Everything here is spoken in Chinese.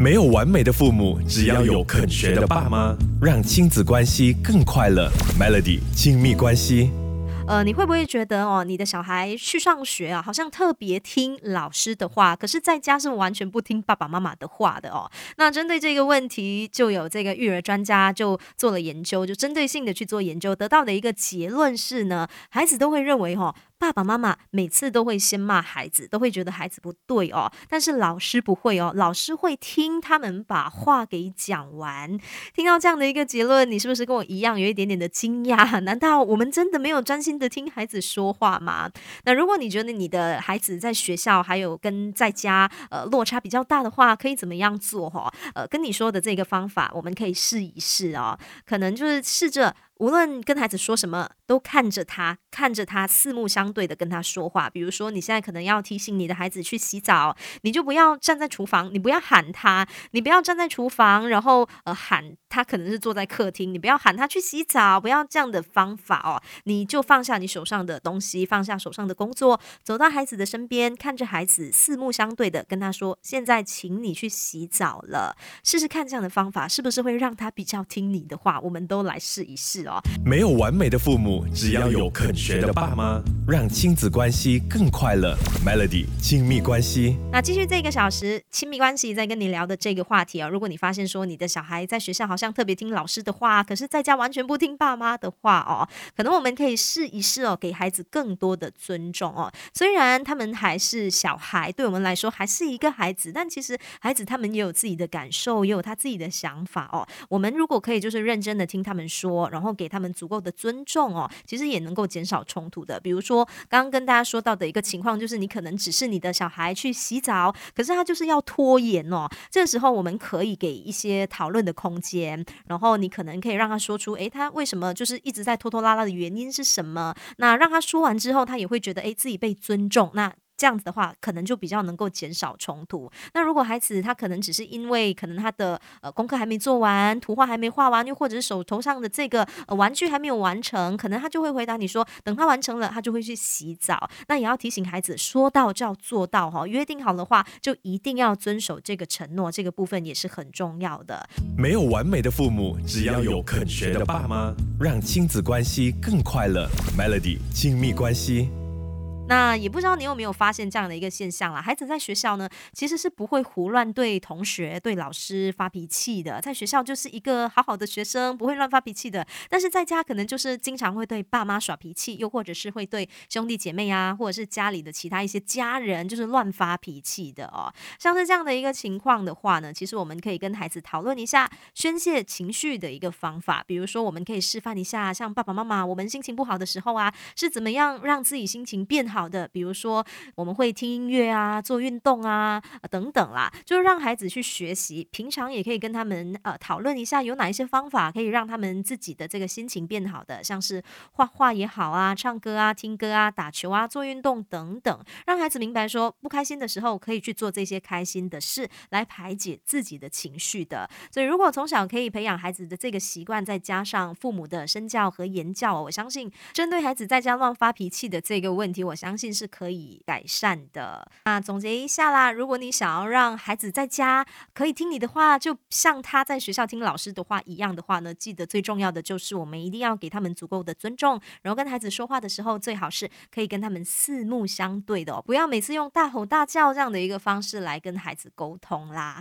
没有完美的父母，只要有肯学的爸妈，让亲子关系更快乐。Melody 亲密关系。呃，你会不会觉得哦，你的小孩去上学啊，好像特别听老师的话，可是在家是完全不听爸爸妈妈的话的哦？那针对这个问题，就有这个育儿专家就做了研究，就针对性的去做研究，得到的一个结论是呢，孩子都会认为哈。爸爸妈妈每次都会先骂孩子，都会觉得孩子不对哦。但是老师不会哦，老师会听他们把话给讲完。听到这样的一个结论，你是不是跟我一样有一点点的惊讶？难道我们真的没有专心的听孩子说话吗？那如果你觉得你的孩子在学校还有跟在家呃落差比较大的话，可以怎么样做？哈，呃，跟你说的这个方法，我们可以试一试哦。可能就是试着。无论跟孩子说什么，都看着他，看着他，四目相对的跟他说话。比如说，你现在可能要提醒你的孩子去洗澡，你就不要站在厨房，你不要喊他，你不要站在厨房，然后呃喊他，可能是坐在客厅，你不要喊他去洗澡，不要这样的方法哦。你就放下你手上的东西，放下手上的工作，走到孩子的身边，看着孩子，四目相对的跟他说：“现在，请你去洗澡了。”试试看这样的方法是不是会让他比较听你的话？我们都来试一试哦。没有完美的父母，只要有肯学的爸妈，让亲子关系更快乐。Melody 亲密关系，那继续这个小时亲密关系在跟你聊的这个话题啊，如果你发现说你的小孩在学校好像特别听老师的话，可是在家完全不听爸妈的话哦，可能我们可以试一试哦，给孩子更多的尊重哦。虽然他们还是小孩，对我们来说还是一个孩子，但其实孩子他们也有自己的感受，也有他自己的想法哦。我们如果可以就是认真的听他们说，然后。给他们足够的尊重哦，其实也能够减少冲突的。比如说，刚刚跟大家说到的一个情况，就是你可能只是你的小孩去洗澡，可是他就是要拖延哦。这时候，我们可以给一些讨论的空间，然后你可能可以让他说出，诶，他为什么就是一直在拖拖拉拉的原因是什么？那让他说完之后，他也会觉得，诶，自己被尊重。那这样子的话，可能就比较能够减少冲突。那如果孩子他可能只是因为可能他的呃功课还没做完，图画还没画完，又或者是手头上的这个呃玩具还没有完成，可能他就会回答你说，等他完成了，他就会去洗澡。那也要提醒孩子，说到就要做到哈，约定好的话就一定要遵守这个承诺，这个部分也是很重要的。没有完美的父母，只要有肯学的爸妈，让亲子关系更快乐。Melody 亲密关系。那也不知道你有没有发现这样的一个现象啦？孩子在学校呢，其实是不会胡乱对同学、对老师发脾气的。在学校就是一个好好的学生，不会乱发脾气的。但是在家可能就是经常会对爸妈耍脾气，又或者是会对兄弟姐妹啊，或者是家里的其他一些家人，就是乱发脾气的哦。像是这样的一个情况的话呢，其实我们可以跟孩子讨论一下宣泄情绪的一个方法。比如说，我们可以示范一下，像爸爸妈妈，我们心情不好的时候啊，是怎么样让自己心情变好。好的，比如说我们会听音乐啊，做运动啊，等等啦，就是让孩子去学习。平常也可以跟他们呃讨论一下，有哪一些方法可以让他们自己的这个心情变好的，像是画画也好啊，唱歌啊，听歌啊，打球啊，做运动等等，让孩子明白说不开心的时候可以去做这些开心的事来排解自己的情绪的。所以如果从小可以培养孩子的这个习惯，再加上父母的身教和言教，我相信针对孩子在家乱发脾气的这个问题，我相信是可以改善的。那总结一下啦，如果你想要让孩子在家可以听你的话，就像他在学校听老师的话一样的话呢，记得最重要的就是我们一定要给他们足够的尊重，然后跟孩子说话的时候，最好是可以跟他们四目相对的哦，不要每次用大吼大叫这样的一个方式来跟孩子沟通啦。